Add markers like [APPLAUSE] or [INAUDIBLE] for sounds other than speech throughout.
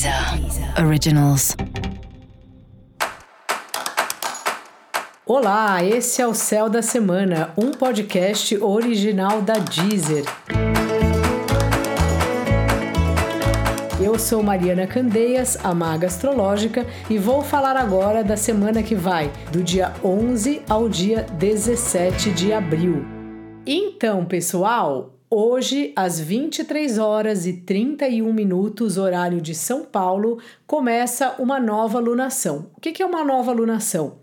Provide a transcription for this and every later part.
Deezer Originals. Olá, esse é o Céu da Semana, um podcast original da Deezer. Eu sou Mariana Candeias, a maga astrológica, e vou falar agora da semana que vai, do dia 11 ao dia 17 de abril. Então, pessoal, Hoje, às 23 horas e 31 minutos, horário de São Paulo, começa uma nova lunação. O que é uma nova lunação?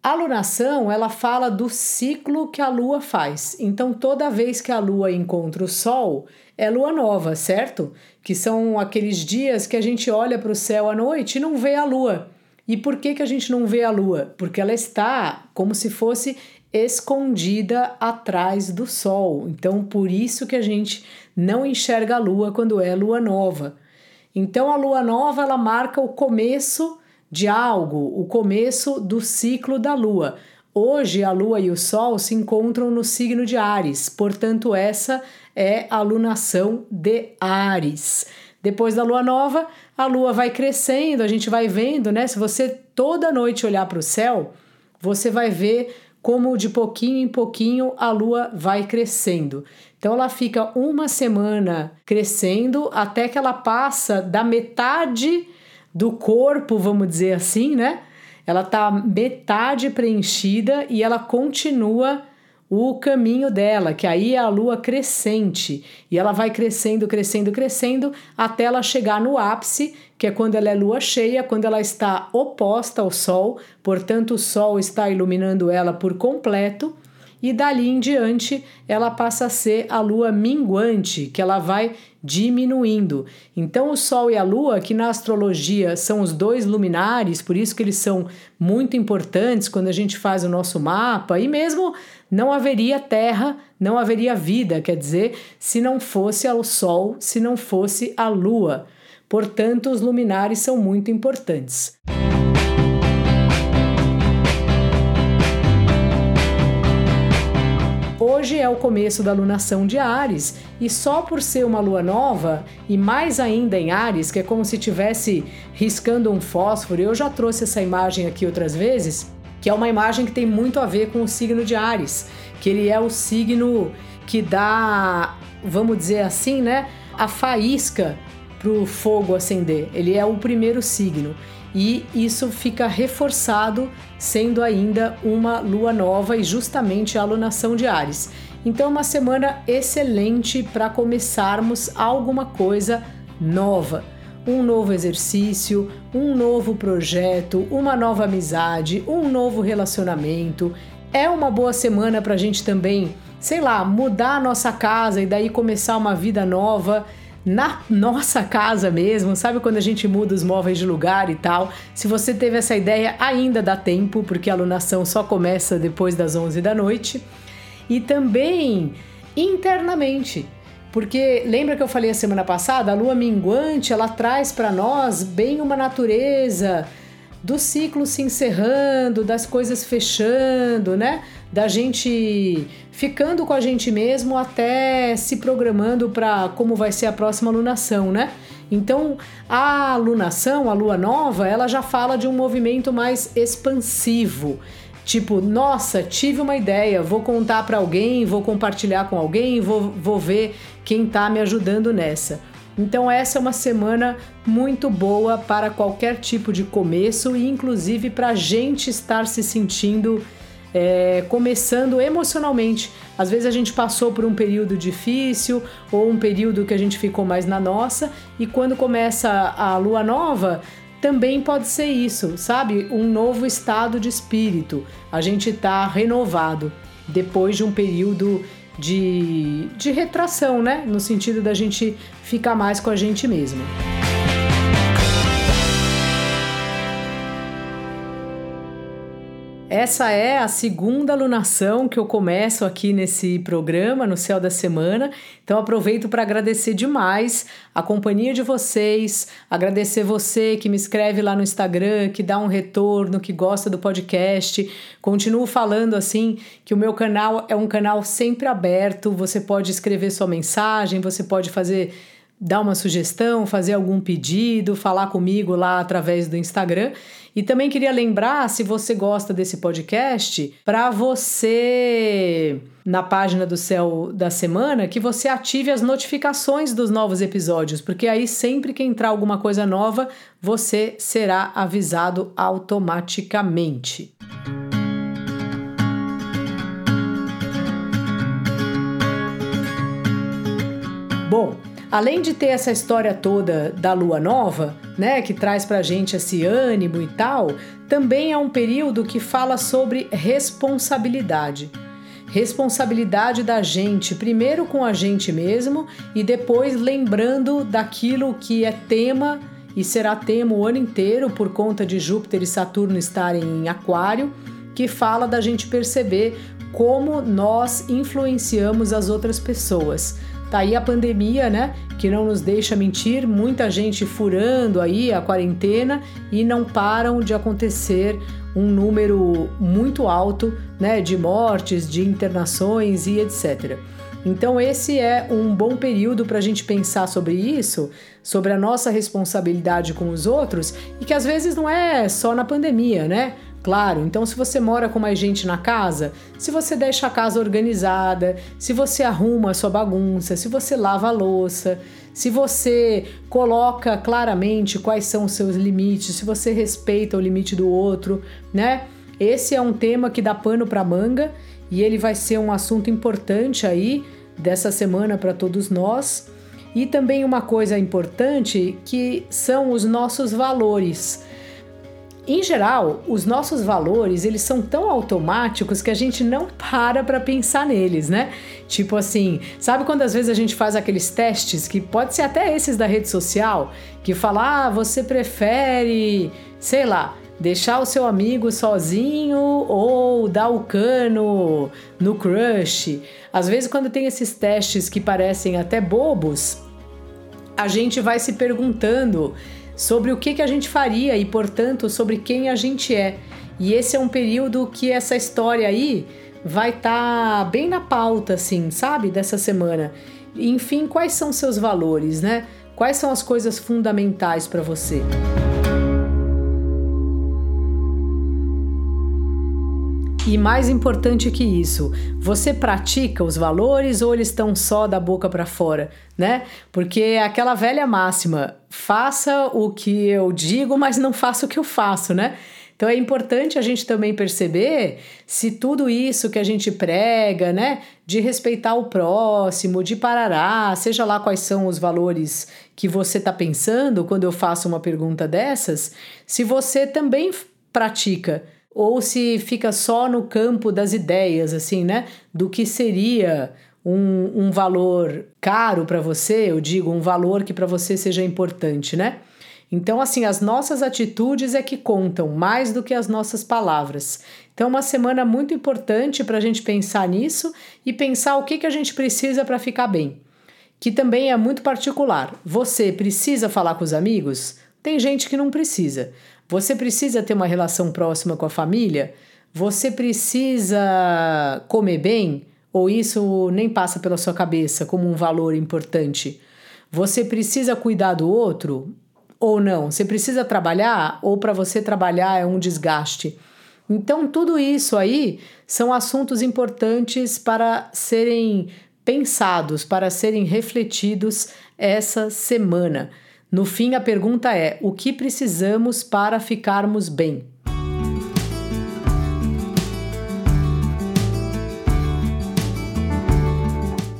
A lunação, ela fala do ciclo que a lua faz. Então, toda vez que a lua encontra o sol, é lua nova, certo? Que são aqueles dias que a gente olha para o céu à noite e não vê a lua. E por que, que a gente não vê a lua? Porque ela está como se fosse escondida atrás do sol. Então, por isso que a gente não enxerga a lua quando é lua nova. Então, a lua nova ela marca o começo de algo, o começo do ciclo da lua. Hoje, a lua e o sol se encontram no signo de Ares, portanto, essa é a lunação de Ares. Depois da lua nova, a lua vai crescendo, a gente vai vendo, né? Se você toda noite olhar para o céu, você vai ver como de pouquinho em pouquinho a lua vai crescendo. Então ela fica uma semana crescendo até que ela passa da metade do corpo, vamos dizer assim, né? Ela tá metade preenchida e ela continua o caminho dela, que aí é a lua crescente, e ela vai crescendo, crescendo, crescendo até ela chegar no ápice, que é quando ela é lua cheia, quando ela está oposta ao sol, portanto o sol está iluminando ela por completo, e dali em diante ela passa a ser a lua minguante, que ela vai diminuindo. Então o sol e a lua, que na astrologia são os dois luminares, por isso que eles são muito importantes quando a gente faz o nosso mapa, e mesmo não haveria terra, não haveria vida, quer dizer, se não fosse o sol, se não fosse a lua. Portanto, os luminares são muito importantes. Hoje é o começo da lunação de Ares e só por ser uma lua nova e mais ainda em Ares, que é como se tivesse riscando um fósforo, eu já trouxe essa imagem aqui outras vezes, que é uma imagem que tem muito a ver com o signo de Ares, que ele é o signo que dá, vamos dizer assim, né, a faísca para o fogo acender. Ele é o primeiro signo e isso fica reforçado sendo ainda uma lua nova e justamente a alunação de Ares. Então, uma semana excelente para começarmos alguma coisa nova. Um novo exercício, um novo projeto, uma nova amizade, um novo relacionamento. É uma boa semana para a gente também, sei lá, mudar a nossa casa e daí começar uma vida nova na nossa casa mesmo, sabe quando a gente muda os móveis de lugar e tal? Se você teve essa ideia, ainda dá tempo, porque a alunação só começa depois das 11 da noite. E também internamente, porque lembra que eu falei a semana passada, a lua minguante, ela traz para nós bem uma natureza do ciclo se encerrando, das coisas fechando, né? Da gente ficando com a gente mesmo até se programando para como vai ser a próxima lunação, né? Então, a lunação, a lua nova, ela já fala de um movimento mais expansivo. Tipo, nossa, tive uma ideia, vou contar para alguém, vou compartilhar com alguém, vou, vou ver quem tá me ajudando nessa. Então, essa é uma semana muito boa para qualquer tipo de começo e, inclusive, para a gente estar se sentindo é, começando emocionalmente. Às vezes a gente passou por um período difícil ou um período que a gente ficou mais na nossa, e quando começa a lua nova, também pode ser isso, sabe? Um novo estado de espírito. A gente está renovado depois de um período de, de retração, né? No sentido da gente ficar mais com a gente mesmo. Essa é a segunda alunação que eu começo aqui nesse programa, no Céu da Semana. Então aproveito para agradecer demais a companhia de vocês, agradecer você que me escreve lá no Instagram, que dá um retorno, que gosta do podcast. Continuo falando assim que o meu canal é um canal sempre aberto, você pode escrever sua mensagem, você pode fazer dar uma sugestão, fazer algum pedido, falar comigo lá através do Instagram. E também queria lembrar, se você gosta desse podcast, para você na página do Céu da Semana que você ative as notificações dos novos episódios, porque aí sempre que entrar alguma coisa nova, você será avisado automaticamente. Bom, além de ter essa história toda da lua nova, né, que traz pra gente esse ânimo e tal, também é um período que fala sobre responsabilidade. Responsabilidade da gente, primeiro com a gente mesmo e depois lembrando daquilo que é tema e será tema o ano inteiro por conta de Júpiter e Saturno estarem em Aquário, que fala da gente perceber como nós influenciamos as outras pessoas Tá aí a pandemia, né? Que não nos deixa mentir, muita gente furando aí a quarentena e não param de acontecer um número muito alto, né, de mortes, de internações e etc. Então, esse é um bom período para a gente pensar sobre isso, sobre a nossa responsabilidade com os outros e que às vezes não é só na pandemia, né? Claro, então se você mora com mais gente na casa, se você deixa a casa organizada, se você arruma a sua bagunça, se você lava a louça, se você coloca claramente quais são os seus limites, se você respeita o limite do outro, né? Esse é um tema que dá pano para manga e ele vai ser um assunto importante aí dessa semana para todos nós. E também uma coisa importante que são os nossos valores. Em geral, os nossos valores, eles são tão automáticos que a gente não para para pensar neles, né? Tipo assim, sabe quando às vezes a gente faz aqueles testes que pode ser até esses da rede social, que fala: "Ah, você prefere, sei lá, deixar o seu amigo sozinho ou dar o cano no crush?" Às vezes quando tem esses testes que parecem até bobos, a gente vai se perguntando sobre o que, que a gente faria e, portanto, sobre quem a gente é. E esse é um período que essa história aí vai estar tá bem na pauta, assim, sabe, dessa semana. Enfim, quais são seus valores, né? Quais são as coisas fundamentais para você? E mais importante que isso, você pratica os valores ou eles estão só da boca para fora, né? Porque aquela velha máxima, faça o que eu digo, mas não faça o que eu faço, né? Então é importante a gente também perceber se tudo isso que a gente prega, né, de respeitar o próximo, de parará, seja lá quais são os valores que você está pensando quando eu faço uma pergunta dessas, se você também pratica ou se fica só no campo das ideias, assim, né? Do que seria um, um valor caro para você, eu digo, um valor que para você seja importante, né? Então, assim, as nossas atitudes é que contam mais do que as nossas palavras. Então, uma semana muito importante para a gente pensar nisso e pensar o que, que a gente precisa para ficar bem. Que também é muito particular. Você precisa falar com os amigos? Tem gente que não precisa. Você precisa ter uma relação próxima com a família? Você precisa comer bem? Ou isso nem passa pela sua cabeça como um valor importante? Você precisa cuidar do outro? Ou não? Você precisa trabalhar? Ou para você trabalhar é um desgaste? Então, tudo isso aí são assuntos importantes para serem pensados, para serem refletidos essa semana. No fim, a pergunta é: o que precisamos para ficarmos bem?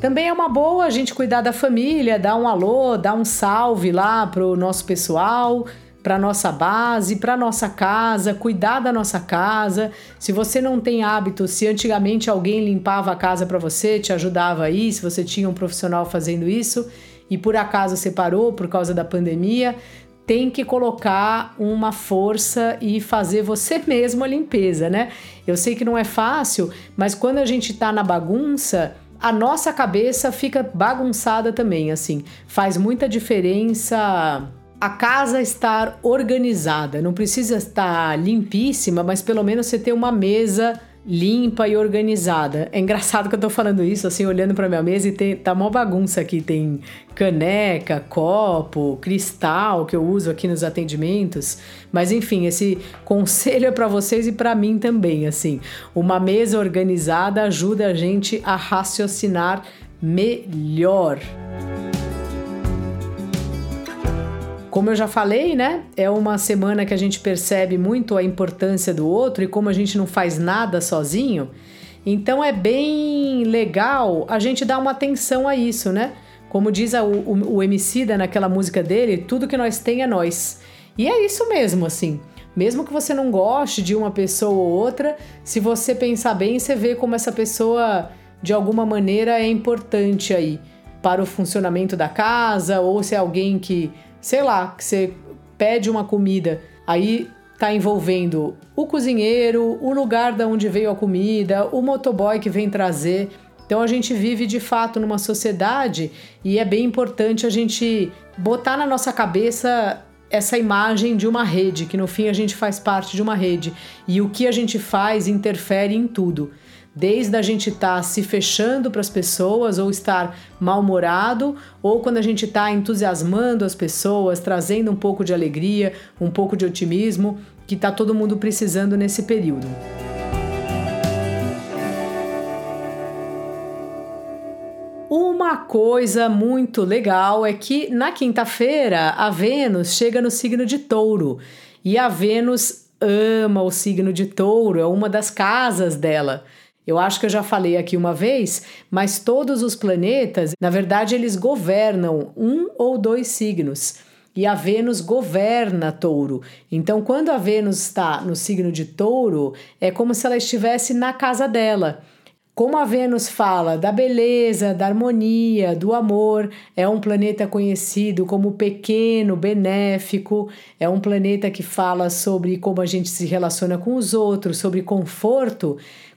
Também é uma boa a gente cuidar da família, dar um alô, dar um salve lá pro nosso pessoal, para nossa base, para nossa casa, cuidar da nossa casa. Se você não tem hábito, se antigamente alguém limpava a casa para você, te ajudava aí, se você tinha um profissional fazendo isso, e por acaso separou por causa da pandemia, tem que colocar uma força e fazer você [LAUGHS] mesmo a limpeza, né? Eu sei que não é fácil, mas quando a gente tá na bagunça, a nossa cabeça fica bagunçada também, assim. Faz muita diferença a casa estar organizada. Não precisa estar limpíssima, mas pelo menos você ter uma mesa limpa e organizada. É engraçado que eu tô falando isso, assim, olhando para minha mesa e tem, tá uma bagunça aqui. Tem caneca, copo, cristal que eu uso aqui nos atendimentos. Mas enfim, esse conselho é para vocês e para mim também, assim. Uma mesa organizada ajuda a gente a raciocinar melhor. Como eu já falei, né? É uma semana que a gente percebe muito a importância do outro e como a gente não faz nada sozinho. Então é bem legal a gente dar uma atenção a isso, né? Como diz a, o, o Emicida naquela música dele, tudo que nós tem é nós. E é isso mesmo, assim. Mesmo que você não goste de uma pessoa ou outra, se você pensar bem, você vê como essa pessoa, de alguma maneira, é importante aí para o funcionamento da casa, ou se é alguém que sei lá, que você pede uma comida, aí tá envolvendo o cozinheiro, o lugar da onde veio a comida, o motoboy que vem trazer. Então a gente vive de fato numa sociedade e é bem importante a gente botar na nossa cabeça essa imagem de uma rede, que no fim a gente faz parte de uma rede e o que a gente faz interfere em tudo desde a gente estar tá se fechando para as pessoas ou estar mal-humorado, ou quando a gente está entusiasmando as pessoas, trazendo um pouco de alegria, um pouco de otimismo, que está todo mundo precisando nesse período. Uma coisa muito legal é que na quinta-feira a Vênus chega no signo de Touro e a Vênus ama o signo de Touro, é uma das casas dela. Eu acho que eu já falei aqui uma vez, mas todos os planetas, na verdade, eles governam um ou dois signos. E a Vênus governa Touro. Então, quando a Vênus está no signo de Touro, é como se ela estivesse na casa dela. Como a Vênus fala da beleza, da harmonia, do amor, é um planeta conhecido como pequeno, benéfico, é um planeta que fala sobre como a gente se relaciona com os outros, sobre conforto.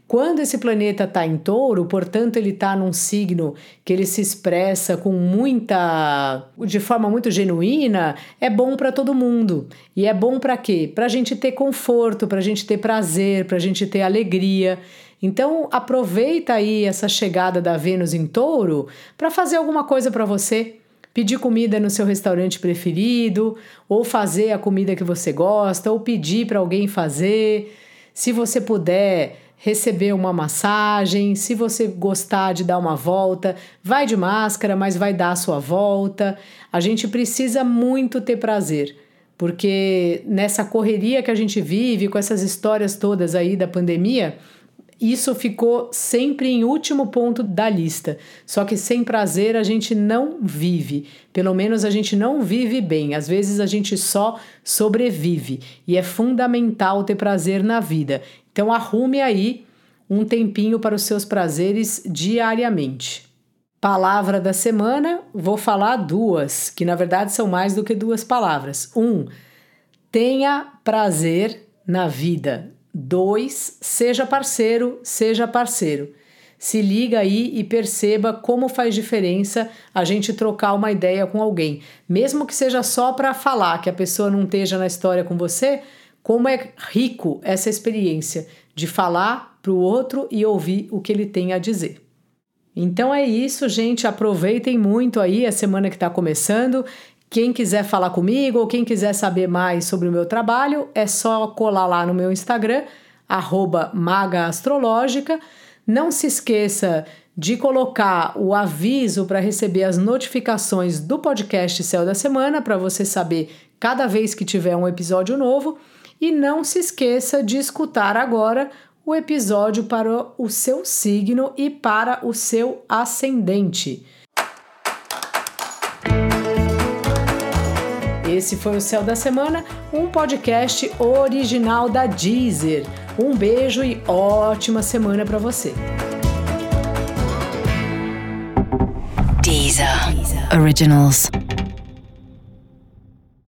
Quando esse planeta está em touro, portanto, ele está num signo que ele se expressa com muita. de forma muito genuína, é bom para todo mundo. E é bom para quê? Para a gente ter conforto, para a gente ter prazer, para a gente ter alegria. Então, aproveita aí essa chegada da Vênus em touro para fazer alguma coisa para você pedir comida no seu restaurante preferido, ou fazer a comida que você gosta, ou pedir para alguém fazer. Se você puder receber uma massagem, se você gostar de dar uma volta, vai de máscara, mas vai dar a sua volta. A gente precisa muito ter prazer, porque nessa correria que a gente vive, com essas histórias todas aí da pandemia, isso ficou sempre em último ponto da lista. Só que sem prazer a gente não vive. Pelo menos a gente não vive bem. Às vezes a gente só sobrevive. E é fundamental ter prazer na vida. Então arrume aí um tempinho para os seus prazeres diariamente. Palavra da semana, vou falar duas, que na verdade são mais do que duas palavras. Um, tenha prazer na vida. Dois, seja parceiro, seja parceiro. Se liga aí e perceba como faz diferença a gente trocar uma ideia com alguém, mesmo que seja só para falar que a pessoa não esteja na história com você, como é rico essa experiência de falar para o outro e ouvir o que ele tem a dizer. Então é isso, gente. Aproveitem muito aí a semana que está começando. Quem quiser falar comigo ou quem quiser saber mais sobre o meu trabalho, é só colar lá no meu Instagram, magaastrológica. Não se esqueça de colocar o aviso para receber as notificações do podcast Céu da Semana, para você saber cada vez que tiver um episódio novo. E não se esqueça de escutar agora o episódio para o seu signo e para o seu ascendente. Esse foi o Céu da Semana, um podcast original da Deezer. Um beijo e ótima semana para você. Deezer. Deezer. Originals.